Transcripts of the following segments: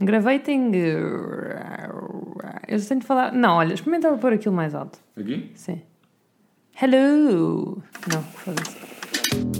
Gravating. Eu tenho de falar. Não, olha, experimenta pôr aquilo mais alto. Aqui? Sim. Hello! Não, foda-se.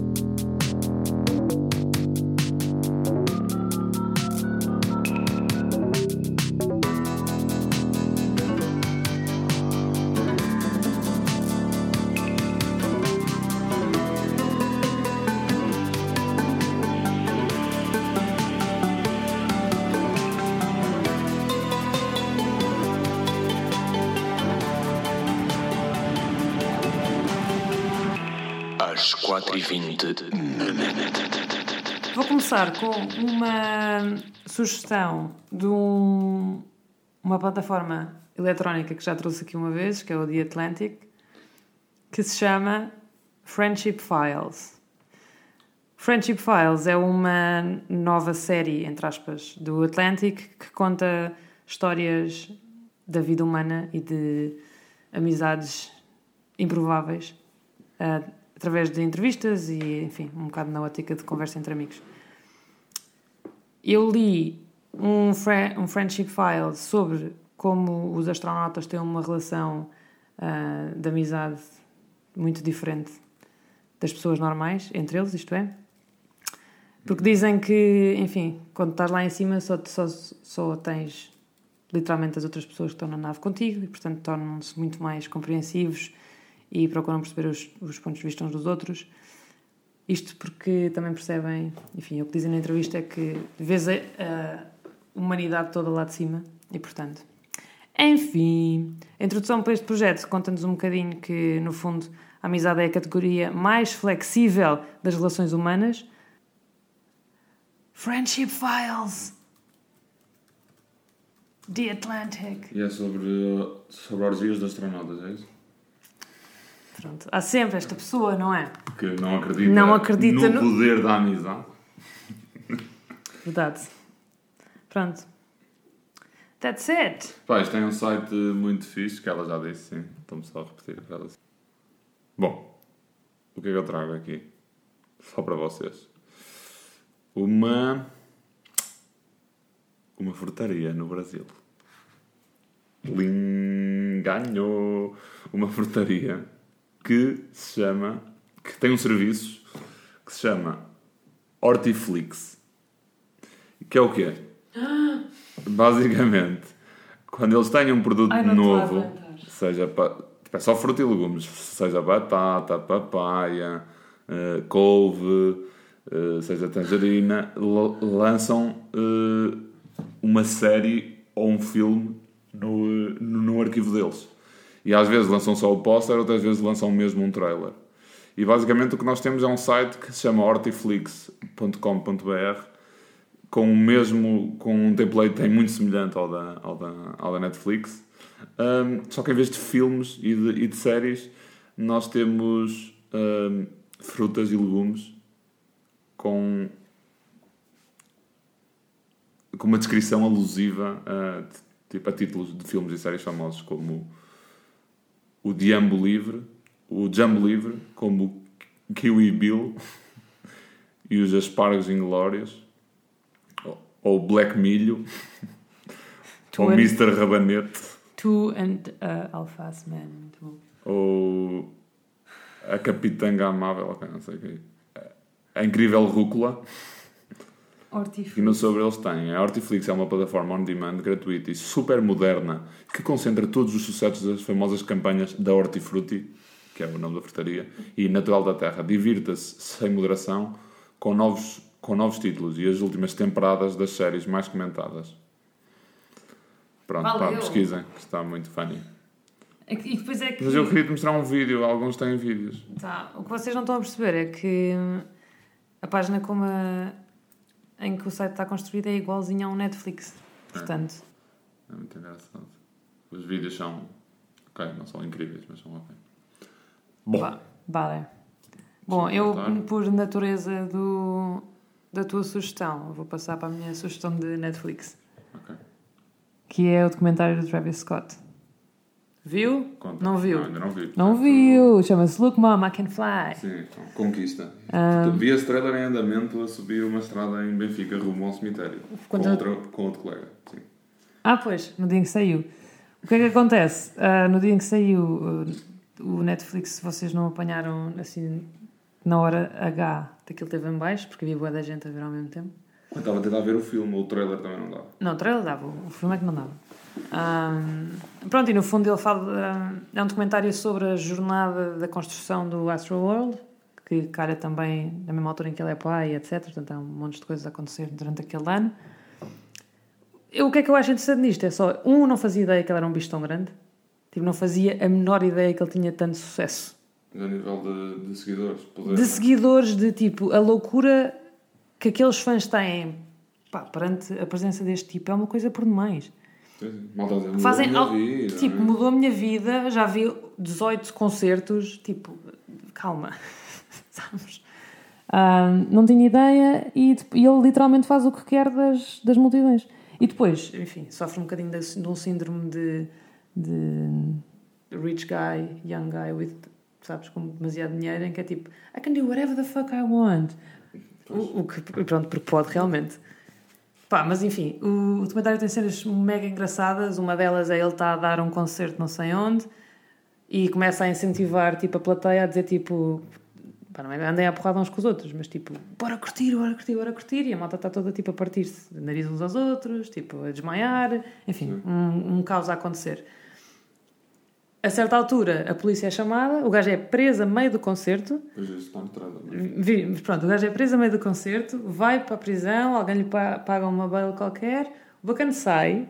Começar com uma sugestão de um- uma plataforma eletrónica que já trouxe aqui uma vez, que é o The Atlantic, que se chama Friendship Files. Friendship Files é uma nova série, entre aspas, do Atlantic que conta histórias da vida humana e de amizades improváveis ah, através de entrevistas e, enfim, um bocado na ótica de conversa entre amigos. Eu li um, um Friendship File sobre como os astronautas têm uma relação ah, de amizade muito diferente das pessoas normais, entre eles, isto é. Porque dizem que, enfim, quando estás lá em cima só, só, só tens literalmente as outras pessoas que estão na nave contigo e, portanto, tornam-se muito mais compreensivos e procuram perceber os, os pontos de vista uns dos outros. Isto porque também percebem, enfim, o que dizem na entrevista é que vês a, a humanidade toda lá de cima e, portanto. Enfim, a introdução para este projeto conta-nos um bocadinho que, no fundo, a amizade é a categoria mais flexível das relações humanas. Friendship Files! The Atlantic. E é sobre, sobre orgias de astronautas, é isso? Pronto, há sempre esta pessoa, não é? Que não acredita, Não acredita no, no- poder da amizade. Verdade. Pronto. That's it. Pá, isto tem um site muito fixe, que ela já disse, sim. Estou-me só a repetir ela. Bom, o que é que eu trago aqui? Só para vocês. Uma... Uma frutaria no Brasil. Linganho! Uma frutaria que se chama... Que tem um serviço que se chama Hortiflix. Que é o quê? Basicamente, quando eles têm um produto Ai, novo, seja pa- tipo, é só fruta e legumes, seja batata, papaya, eh, couve, eh, seja tangerina, lançam eh, uma série ou um filme no, no, no arquivo deles. E às vezes lançam só o póster, outras vezes lançam mesmo um trailer. E basicamente o que nós temos é um site que se chama hortiflix.com.br com o mesmo com um template muito semelhante ao da, ao da, ao da Netflix Um, só que em vez de filmes e de, e de séries nós temos um, frutas e legumes com com uma descrição alusiva a, tipo, a títulos de filmes e séries famosos como o Diambo Livre o Jambo Livre como o Kiwi Bill e os Aspargos Inglórios ou o Black Milho, Tu ou and- Mr. Rabanete, Two and uh, Alface Man. Ou a Capitanga Amável, não sei o que A Incrível Rúcula. E no sobre eles têm. A Hortiflix é uma plataforma on-demand gratuita e super moderna que concentra todos os sucessos das famosas campanhas da Hortifruti, que é o nome da frutaria, e Natural da Terra. Divirta-se sem moderação com novos, com novos títulos e as últimas temporadas das séries mais comentadas. Pronto, pá, pesquisem, que está muito funny. É que- E depois é que. Mas eu queria te mostrar um vídeo, alguns têm vídeos. Tá, o que vocês não estão a perceber é que a página como a- em que o site está construído é igualzinha a um Netflix. Portanto, É muito engraçado. Os vídeos são. Ok, não são incríveis, mas são ok. Bom, vale. Bom, Deixa-me eu, por natureza do, da tua sugestão, vou passar para a minha sugestão de Netflix, ok. que é o documentário do Travis Scott. Viu? Conta. Não viu? Não, ainda não vi. Não viu. Chama-se Look Mom, I Can Fly. Sim, então, conquista. Ah. Vi esse trailer em andamento a subir uma estrada em Benfica rumo ao cemitério. Com, outro, com outro colega. Sim. Ah, pois, no dia em que saiu. O que é que acontece? Ah, no dia em que saiu ah, o Netflix, se vocês não apanharam assim na hora H daquilo teve em baixo, porque havia boa da gente a ver ao mesmo tempo. Eu estava a tentar ver o filme, o trailer também não dava. Não, o trailer dava, o filme é que não dava. Ahm, pronto, e no fundo ele fala. é um documentário sobre a jornada da construção do Astroworld, que calha também na mesma altura em que ele é pai, etc. Portanto, há um monte de coisas a acontecer durante aquele ano. Eu, o que é que eu acho interessante nisto? É só, um, não fazia ideia que ele era um bicho tão grande. Tipo, não fazia a menor ideia que ele tinha tanto sucesso. A nível de, de seguidores, poder. De seguidores, de tipo, a loucura que aqueles fãs têm pá, perante a presença deste tipo é uma coisa por demais. Dizer, mudou Fazem a minha al- vida, tipo, né? mudou a minha vida, já vi 18 concertos, tipo, calma, sabes? Ah, não tinha ideia e, e ele literalmente faz o que quer das, das multidões. E depois, enfim, sofre um bocadinho de, de um síndrome de, de rich guy, young guy with, sabes, com demasiado dinheiro, em que é tipo, I can do whatever the fuck I want. O, o que, pronto, porque pode realmente. Pá, mas enfim, o, o documentário tem cenas mega engraçadas. Uma delas é ele está a dar um concerto não sei onde e começa a incentivar tipo, a plateia a dizer tipo. Pá, não é andem a porrada uns com os outros, mas tipo, bora curtir, bora curtir, bora curtir. E a malta está toda tipo a partir-se de nariz uns aos outros, tipo a desmaiar, enfim, um, um caos a acontecer. A certa altura, a polícia é chamada, o gajo é preso a meio do concerto. Pois isso está mas Pronto, o gajo é preso a meio do concerto, vai para a prisão, alguém lhe pa- paga uma baila qualquer, o bacana sai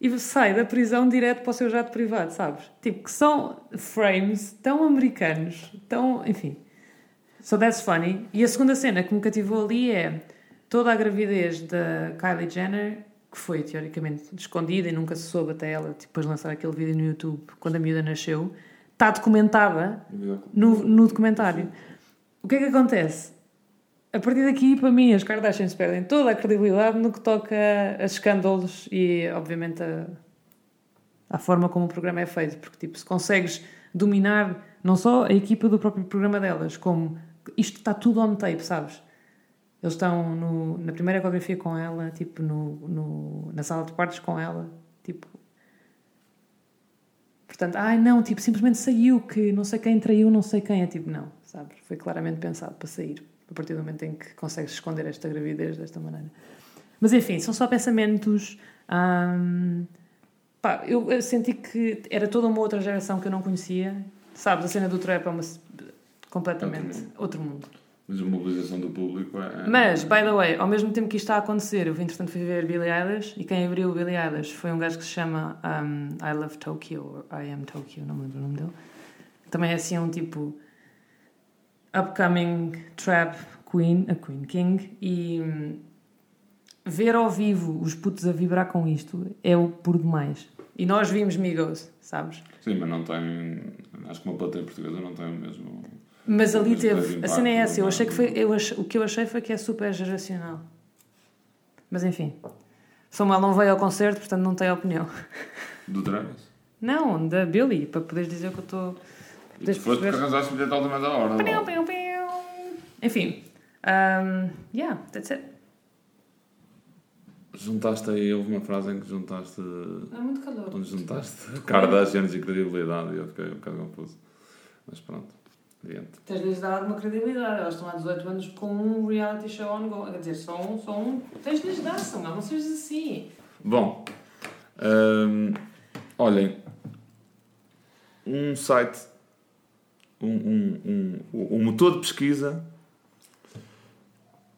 e sai da prisão direto para o seu jato privado, sabes? Tipo, que são frames tão americanos, tão. enfim. So that's funny. E a segunda cena que me cativou ali é toda a gravidez da Kylie Jenner, que foi teoricamente escondida e nunca se soube até ela depois de lançar aquele vídeo no YouTube quando a miúda nasceu, está documentada no, no documentário. O que é que acontece? A partir daqui, para mim, as Kardashians perdem toda a credibilidade no que toca a escândalos e, obviamente, a, à forma como o programa é feito. Porque, tipo, se consegues dominar não só a equipa do próprio programa delas, como isto está tudo on tape, sabes? Eles estão no- na primeira ecografia com ela, tipo, no, no- na sala de partos com ela, tipo... Portanto, ai não, tipo, simplesmente saiu que não sei quem traiu, não sei quem. É tipo, não, sabes? Foi claramente pensado para sair. A partir do momento em que consegues esconder esta gravidez desta maneira. Mas enfim, são só pensamentos. hum, pá, eu, eu senti que era toda uma outra geração que eu não conhecia. Sabes, a cena do trap é uma, completamente outro mundo. Mas a mobilização do público é. Mas, by the way, ao mesmo tempo que isto está a acontecer, eu entretanto fui ver Billie Eilish e quem abriu o Billie Eilish foi um gajo que se chama um, I Love Tokyo, ou I Am Tokyo, não me lembro o nome dele. Também é assim um tipo upcoming trap queen, a queen king, e hum, ver ao vivo os putos a vibrar com isto é o por demais. E nós vimos Migos, sabes? Sim, mas não tem. Acho que uma plateia portuguesa não tem o mesmo. Mas ali teve. A cena é essa. Eu é? achei que foi, eu ach- o que eu achei foi que é super geracional. Mas enfim. Samuel não veio ao concerto, portanto não tem opinião. Do Travis. Não, da Billy, para poderes dizer que eu estou. Tu foste porque arranjaste o bilhete última da hora. Piu, lá. piu, piu. Enfim. Um, yeah, that's it. Juntaste aí, houve uma frase em que juntaste. Há muito calor. Onde juntaste Kardashians e credibilidade e eu fiquei um bocado confuso. Mas pronto, adiante. Tens de lhes dar alguma credibilidade. Elas estão há 18 anos com um reality show ongoing. Quer dizer, só um. Só um. Tens de lhes dar, Samuel. Não sejas assim. Bom, hum, olhem, um site, um, um, um, um motor de pesquisa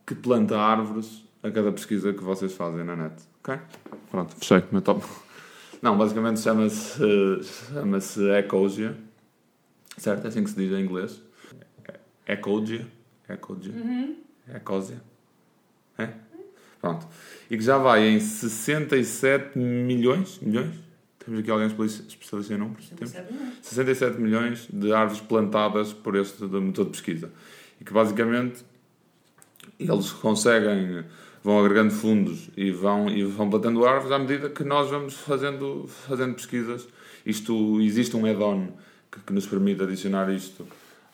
que planta árvores a cada pesquisa que vocês fazem na net. Ok? Pronto, fechei. Meu top. Não, basicamente chama-se chama-se Ecogia. Certo? É assim que se diz em inglês. Ecogia. Ecogia. Ecosia. É? Pronto. E que já vai em 67 milhões. Milhões? Temos aqui alguém especialista em números? Temos? 67 milhões de árvores plantadas por este motor de pesquisa. E que basicamente eles conseguem vão agregando fundos e vão, e vão plantando árvores à medida que nós vamos fazendo, fazendo pesquisas. Isto, existe um add-on que, que, nos permite adicionar isto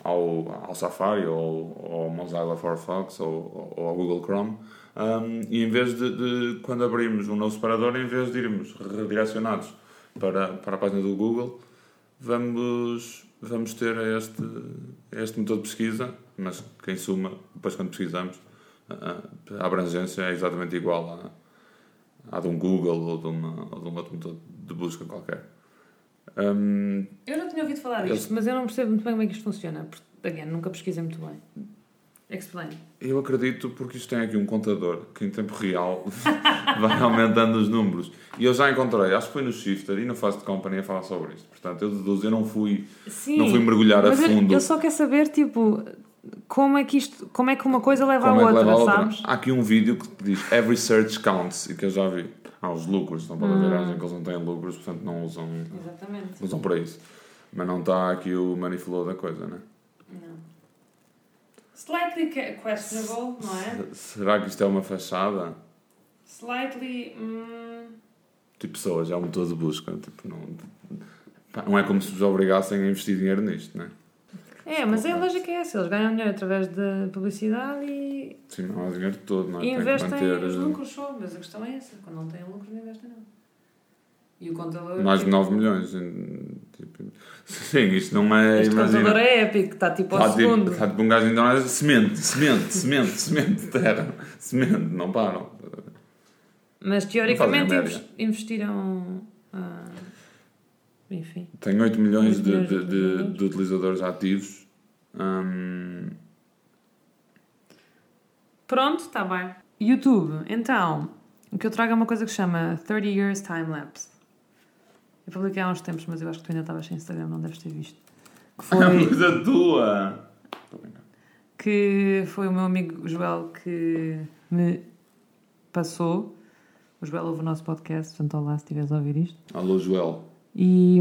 ao, ao Safari ou ao Mozilla Firefox ou, ou ao Google Chrome. Um, e em vez de, de, quando abrimos um novo separador, em vez de irmos redirecionados para, para a página do Google, vamos, vamos ter este, este motor de pesquisa, mas que em suma, depois quando pesquisamos, a abrangência é exatamente igual à, à de um Google ou de, uma, ou de um outro motor de busca qualquer. Um, eu já tinha ouvido falar disto, eles... mas eu não percebo muito bem como é que isto funciona. Porque, again, nunca pesquisei muito bem. Explain. Eu acredito porque isto tem aqui um contador que em tempo real vai aumentando os números. E eu já encontrei, acho que foi no Shifter e no Fast Company a falar sobre isto. Portanto, eu deduzo, eu não fui, Sim, não fui mergulhar a fundo. Eu, eu só quero saber, tipo, como é que isto, como é que uma coisa leva, à, é outra, leva a outra, sabes? Há aqui um vídeo que diz Every search counts e que eu já vi. Há os lucros, não pode haver hum. que eles não têm lucros, portanto não usam, Exatamente. usam para isso. Mas não está aqui o money flow da coisa, né? Não. Slightly questionable, não é? Será que isto é uma fachada? Slightly. Hum... Tipo, pessoas, é um motor de busca. Tipo, não, não é como se vos obrigassem a investir dinheiro nisto, né? É, mas a lógica é essa, eles ganham dinheiro através da publicidade e. Sim, não há dinheiro todo, não é? Investem manter... os lucros só, mas a questão é essa, quando não têm lucros não investem nada. E o contador. Mais de 9 milhões. Tipo, sim, isto não é. Este imagina, contador é épico, está tipo ao está segundo. Tipo, está tipo um gajo ainda semente, semente, semente, semente, terra, semente, não param. Mas teoricamente investiram. Ah, enfim. Tem 8 milhões, 8 de, milhões de, de, de, utilizadores ativos. Hum... Pronto, está bem. YouTube, então, o que eu trago é uma coisa que chama 30 Years Time Lapse. Eu publiquei há uns tempos, mas eu acho que tu ainda estavas sem Instagram, não deves ter visto. Que foi... É coisa tua! Que foi o meu amigo Joel que me passou. O Joel ouve o nosso podcast, portanto, olá se estiveres a ouvir isto. Alô, Joel. E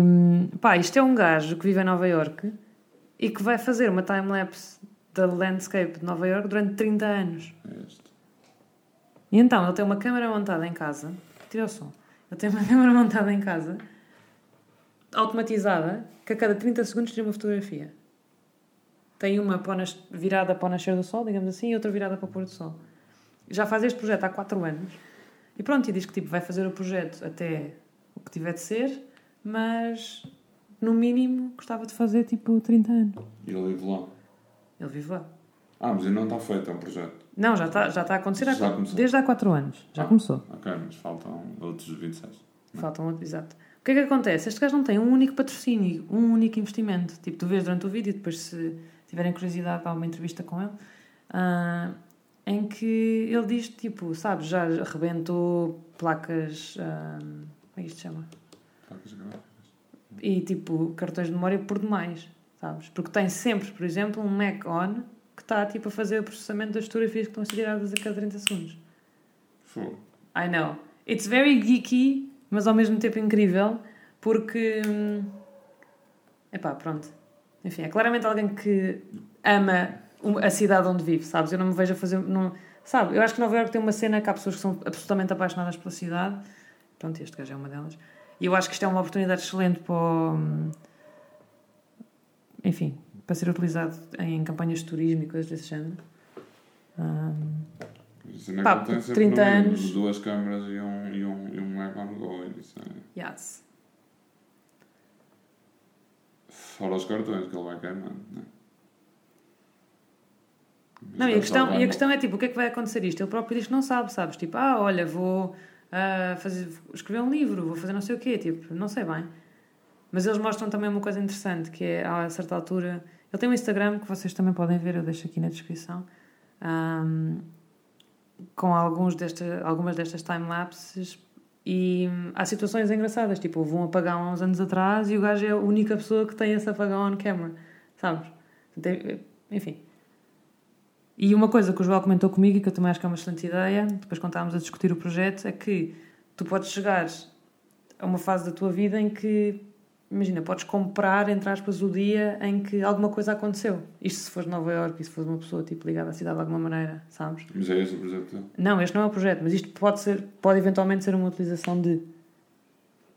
pá, isto é um gajo que vive em Nova York e que vai fazer uma time-lapse da landscape de Nova York durante 30 anos. Este. E então ele tem uma câmera montada em casa. Tira o som. Ele tem uma câmera montada em casa automatizada, que a cada 30 segundos tira uma fotografia. Tem uma para virada para o nascer do sol, digamos assim, e outra virada para o pôr do sol. Já faz este projeto há 4 anos. E pronto, e diz que tipo, vai fazer o projeto até o que tiver de ser, mas no mínimo gostava de fazer tipo 30 anos. E ele vive lá? Ele vive lá. Ah, mas ainda não está feito, é um projeto. Não, já está, já está a acontecer já há, desde há 4 anos. Já ah, começou. Ok, mas faltam outros 26. Faltam outros, exato. O que é que acontece? Este gajo não tem um único patrocínio, um único investimento. Tipo, tu vês durante o vídeo, depois se tiverem curiosidade, há uma entrevista com ele, uh, em que ele diz, tipo, sabes, já arrebentou placas. Uh, como é que isto se chama? Placas gráficas. E, tipo, cartões de memória por demais, sabes? Porque tem sempre, por exemplo, um Mac on que está, tipo, a fazer o processamento das fotografias que estão a ser tiradas a cada 30 segundos. Fogo. I know. It's very geeky mas ao mesmo tempo incrível, porque. Epá, pronto. Enfim, é claramente alguém que ama a cidade onde vive, sabes? Eu não me vejo a fazer. Não, sabe? Eu acho que Nova York tem uma cena que há pessoas que são absolutamente apaixonadas pela cidade. Pronto, este gajo é uma delas. E eu acho que isto é uma oportunidade excelente para. Enfim, para ser utilizado em campanhas de turismo e coisas desse género. Um, Pá, que tem 30 anos. Duas câmaras e um, e um, e um on Go. Isso é... Yes. Fora os cartões que ele vai queimando, não é? Não, e a, questão, e a questão é tipo, o que é que vai acontecer isto? Ele próprio diz que não sabe, sabes? Tipo, ah, olha, vou uh, fazer, escrever um livro, vou fazer não sei o quê, tipo, não sei bem. Mas eles mostram também uma coisa interessante, que é, a certa altura... Ele tem um Instagram que vocês também podem ver, eu deixo aqui na descrição. Um, com alguns desta, algumas destas time-lapses e há situações engraçadas, tipo, houve um apagão há uns anos atrás e o gajo é a única pessoa que tem esse apagão on camera, sabes? Enfim. E uma coisa que o João comentou comigo e que eu também acho que é uma excelente ideia, depois quando estávamos a discutir o projeto, é que tu podes chegar a uma fase da tua vida em que imagina, podes comprar, entre aspas, o dia em que alguma coisa aconteceu. Isto se fores de Nova Iorque e se fores uma pessoa tipo, ligada à cidade de alguma maneira, sabes? Mas é esse o projeto? Não, este não é o projeto, mas isto pode, ser, pode eventualmente ser uma utilização de.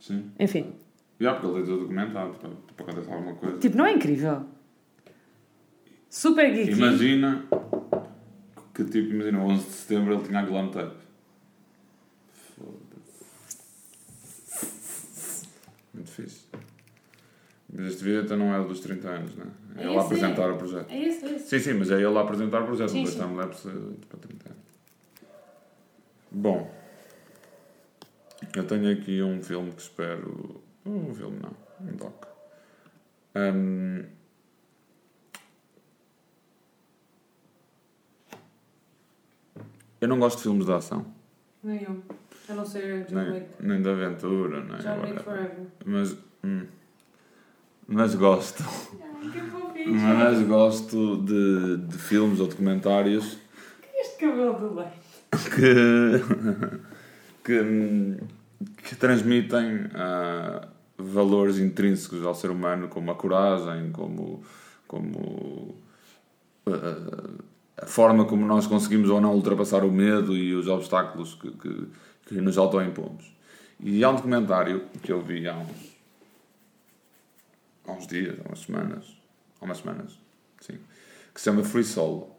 Sim. Enfim. Já, porque ele tem tudo documentado, para, para acontecer alguma coisa. Tipo, não é incrível? Super geeky. Imagina que, tipo, imagina, 11 de setembro ele tinha a glam tape. Foda-se. Muito fixe. Mas este vídeo então não é dos 30 anos, não é? É, É ele a esse, apresentar é. o projeto. É esse, é esse. Sim, sim, mas é ele a apresentar o projeto. Sim, o sim. timelapse para 30 anos. Bom, eu tenho aqui um filme que espero. Um filme não, um doc. Hum, eu não gosto de filmes de ação, Nem eu. A não ser John nem, Wick. nem de aventura, nem John Wick. Forever. Mas, hum, mas gosto. Que. Mas gosto de, de filmes ou documentários Este cabelo do leite. que, que, que transmitem ah, valores intrínsecos ao ser humano, como a coragem, como, como ah, a forma como nós conseguimos ou não ultrapassar o medo e os obstáculos que, que, que nos autoimpomos. E há um documentário que eu vi há uns, há uns dias, há umas semanas, há umas semanas, sim, que se chama Free Solo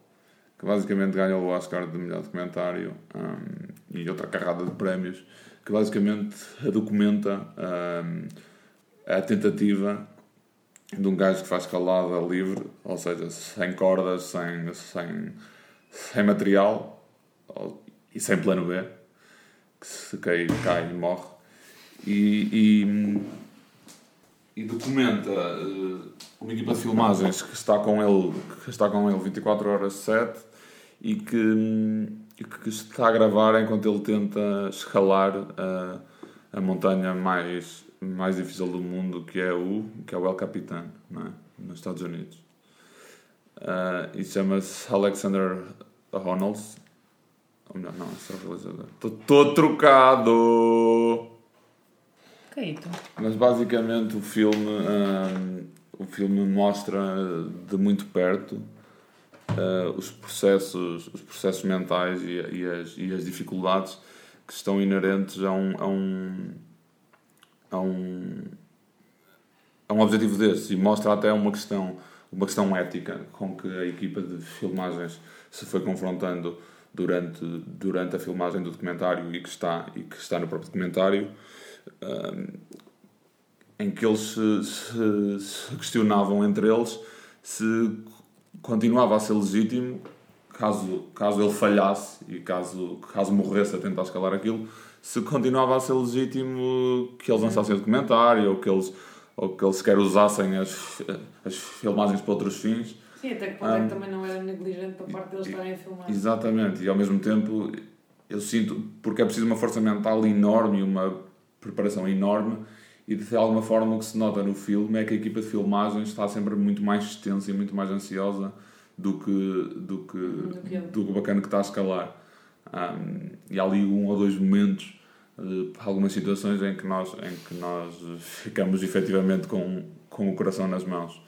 que basicamente ganhou o Oscar de melhor documentário hum, e outra carrada de prémios, que basicamente documenta hum, a tentativa de um gajo que faz escalada livre, ou seja, sem cordas, sem, sem, sem material e sem plano B, que se cai, cai e morre. E, e, e documenta eh, uma equipa de filmagens que está com ele, que está com ele 24 horas 7 e que, que está a gravar enquanto ele tenta escalar a, a montanha mais, mais difícil do mundo, que é o, que é o El Capitan, é? nos Estados Unidos. Ah, e chama-se Alexander Honnold. Ou melhor, não, é o realizador. Estou trocado! Caíto. Mas basicamente o filme, hum, o filme mostra de muito perto uh, os, processos, os processos mentais e, e as, e as dificuldades que estão inerentes a um, a um, a um, a um objetivo desses e mostra até uma questão, uma questão ética com que a equipa de filmagens se foi confrontando durante, durante a filmagem do documentário e que está, e que está no próprio documentário em que eles se, se- se questionavam entre eles se continuava a ser legítimo caso, caso ele falhasse e caso, caso morresse a tentar escalar aquilo, se continuava a ser legítimo que eles lançassem o documentário ou que eles, ou que eles sequer usassem as, as filmagens para outros fins. Sim, até que ponto é que também não era negligente da parte deles estarem a filmar. Exatamente, e ao mesmo tempo eu sinto, porque é preciso uma força mental enorme e uma preparação enorme, e de alguma forma o que se nota no filme é que a equipa de filmagem está sempre muito mais extensa e muito mais ansiosa do que, do que, Do que do bacana que está a escalar. Um, e há ali um ou dois momentos, eh, algumas situações em que nós, em que nós ficamos efetivamente com, com o coração nas mãos.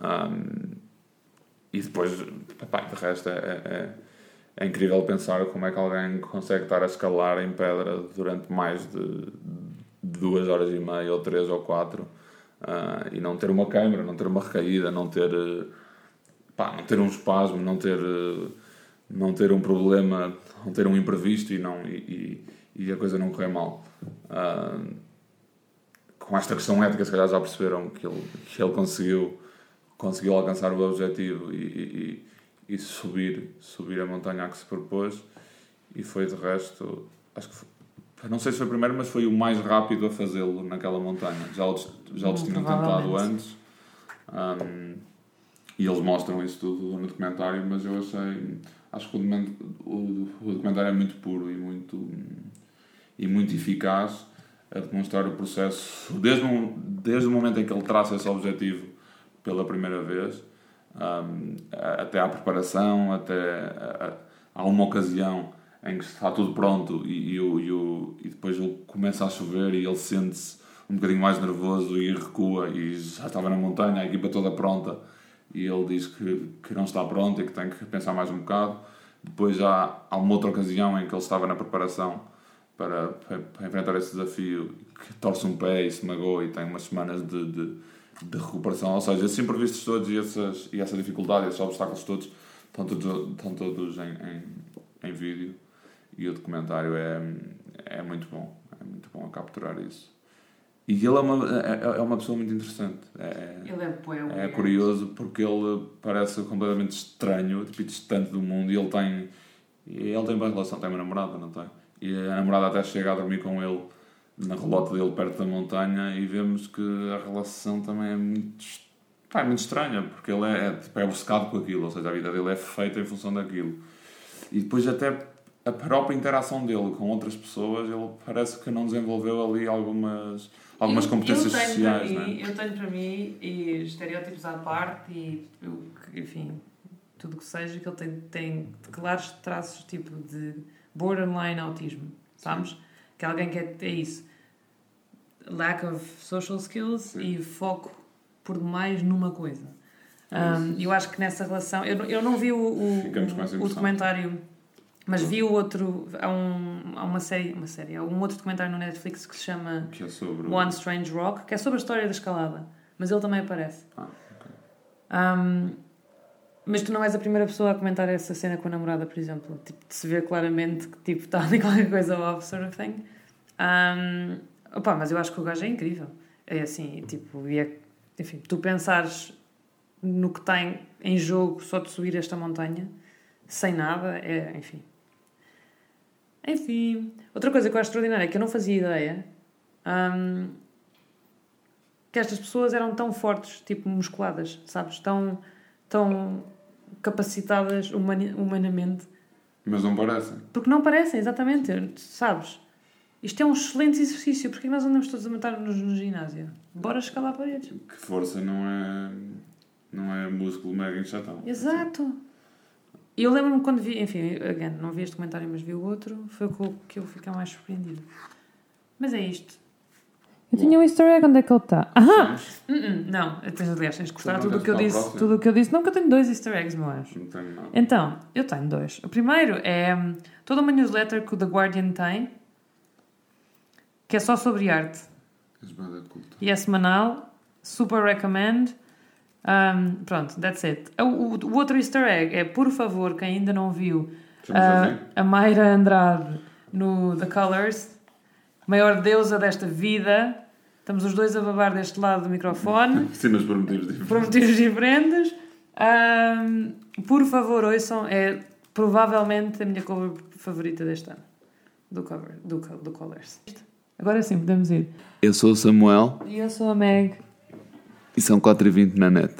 Um, e depois, epá, de resto, é, é, é incrível pensar como é que alguém consegue estar a escalar em pedra durante mais de duas horas e meia, ou três ou quatro, ah, e não ter uma câmera, não ter uma recaída, não ter, pá, não ter um espasmo, não ter, não ter um problema, não ter um imprevisto e, não, e, e, e a coisa não correr mal. Ah, com esta questão ética, se calhar já perceberam que ele, que ele conseguiu, conseguiu alcançar o objetivo e- e subir, subir a montanha a que se propôs. E foi de resto, acho que foi, não sei se foi o primeiro, mas foi o mais rápido a fazê-lo naquela montanha. Já outros, já outros Hum, tinham tentado antes. Um, e eles mostram isso tudo no documentário, mas eu achei. Acho que o, document- o- o documentário é muito puro e muito, e muito eficaz a demonstrar o processo, desde, o- desde o momento em que ele traça esse objetivo pela primeira vez, um, até à preparação, até a, a, a uma ocasião em que está tudo pronto e, e, o, e, o, e depois ele começa a chover e ele sente-se um bocadinho mais nervoso e recua e já estava na montanha, a equipa toda pronta e ele diz que, que não está pronto e que tem que pensar mais um bocado. Depois já há uma outra ocasião em que ele estava na preparação para, para, enfrentar esse desafio, que torce um pé e se magoa e tem umas semanas de, de, de recuperação. Ou seja, esses imprevistos todos e, essas, e essa dificuldade, esses obstáculos todos, estão todos, estão todos em, em, em vídeo e o documentário é, é muito bom. É muito bom a capturar isso. E ele é uma, é, é uma pessoa muito interessante. É, ele é poema. É curioso porque ele parece completamente estranho, tipo, distante do mundo. E ele tem. Ele tem boa relação, tem uma namorada, não tem? E a namorada até chega a dormir com ele na relota dele perto da montanha e vemos que a relação também é muito, pá, é muito estranha, porque ele é, é, tipo, é obcecado com aquilo, ou seja, a vida dele é feita em função daquilo. E depois até a própria interação dele com outras pessoas, ele parece que não desenvolveu ali algumas algumas eu, competências eu sociais. Mim, né? Eu tenho para mim, e estereótipos à parte, e enfim, tudo que seja, que ele tem, tem claros traços tipo de borderline autismo, sabes? Sim. Que alguém que é, é isso. Lack of social skills Sim. e foco por demais numa coisa. Um, eu acho que nessa relação. Eu, eu não vi o, o, o, o documentário mas vi o outro. Há, um, há uma série. Uma série. Há um outro documentário no Netflix que se chama que é sobre... One Strange Rock, que é sobre a história da escalada. Mas ele também aparece. Ah, ok. Um, mas tu não és a primeira pessoa a comentar essa cena com a namorada, por exemplo. Tipo, de se ver claramente que tipo, está ali qualquer coisa off, sort of thing. Um, opa, mas eu acho que o gajo é incrível. É assim, tipo, e é, enfim, tu pensares no que está em, em jogo só de subir esta montanha, sem nada, é, enfim, enfim, outra coisa que eu acho extraordinária é que eu não fazia ideia um, que estas pessoas eram tão fortes, tipo musculadas, sabes? Tão, tão capacitadas humani humanamente. Mas não parecem. Porque não parecem, exatamente, sabes? Isto é um excelente exercício. Porque nós andamos todos a matar-nos no ginásio? Bora escalar paredes. Que força não é, não é músculo mega inchatão. Exato. E eu lembro-me quando vi, enfim, again, não vi este comentário, mas vi o outro, foi o que eu fiquei mais surpreendido. Mas é isto. Eu tinha um easter egg, onde é que ele está? Aham! Uh -uh, não, tens, aliás, tens de cortar tudo o que eu disse. Tudo o que eu disse. Nunca tenho dois easter eggs, meu anjo. Não tenho nada. Então, eu tenho dois. O primeiro é hum, toda uma newsletter que o The Guardian tem, que é só sobre arte. E é semanal, super recommend. Um, pronto, that's it. O, o, o, outro easter egg é, por favor, quem ainda não viu, uh, a Mayra Andrade no The Colors, maior deusa desta vida. Estamos os dois a babar deste lado do microfone. Sim, mas por motivos diferentes. Por motivos diferentes. Um, por favor, ouçam. É provavelmente a minha cover favorita deste ano. Do cover, do, do Colors. Agora sim, podemos ir. Eu sou o Samuel. E eu sou a Meg. E são 4h20 na net.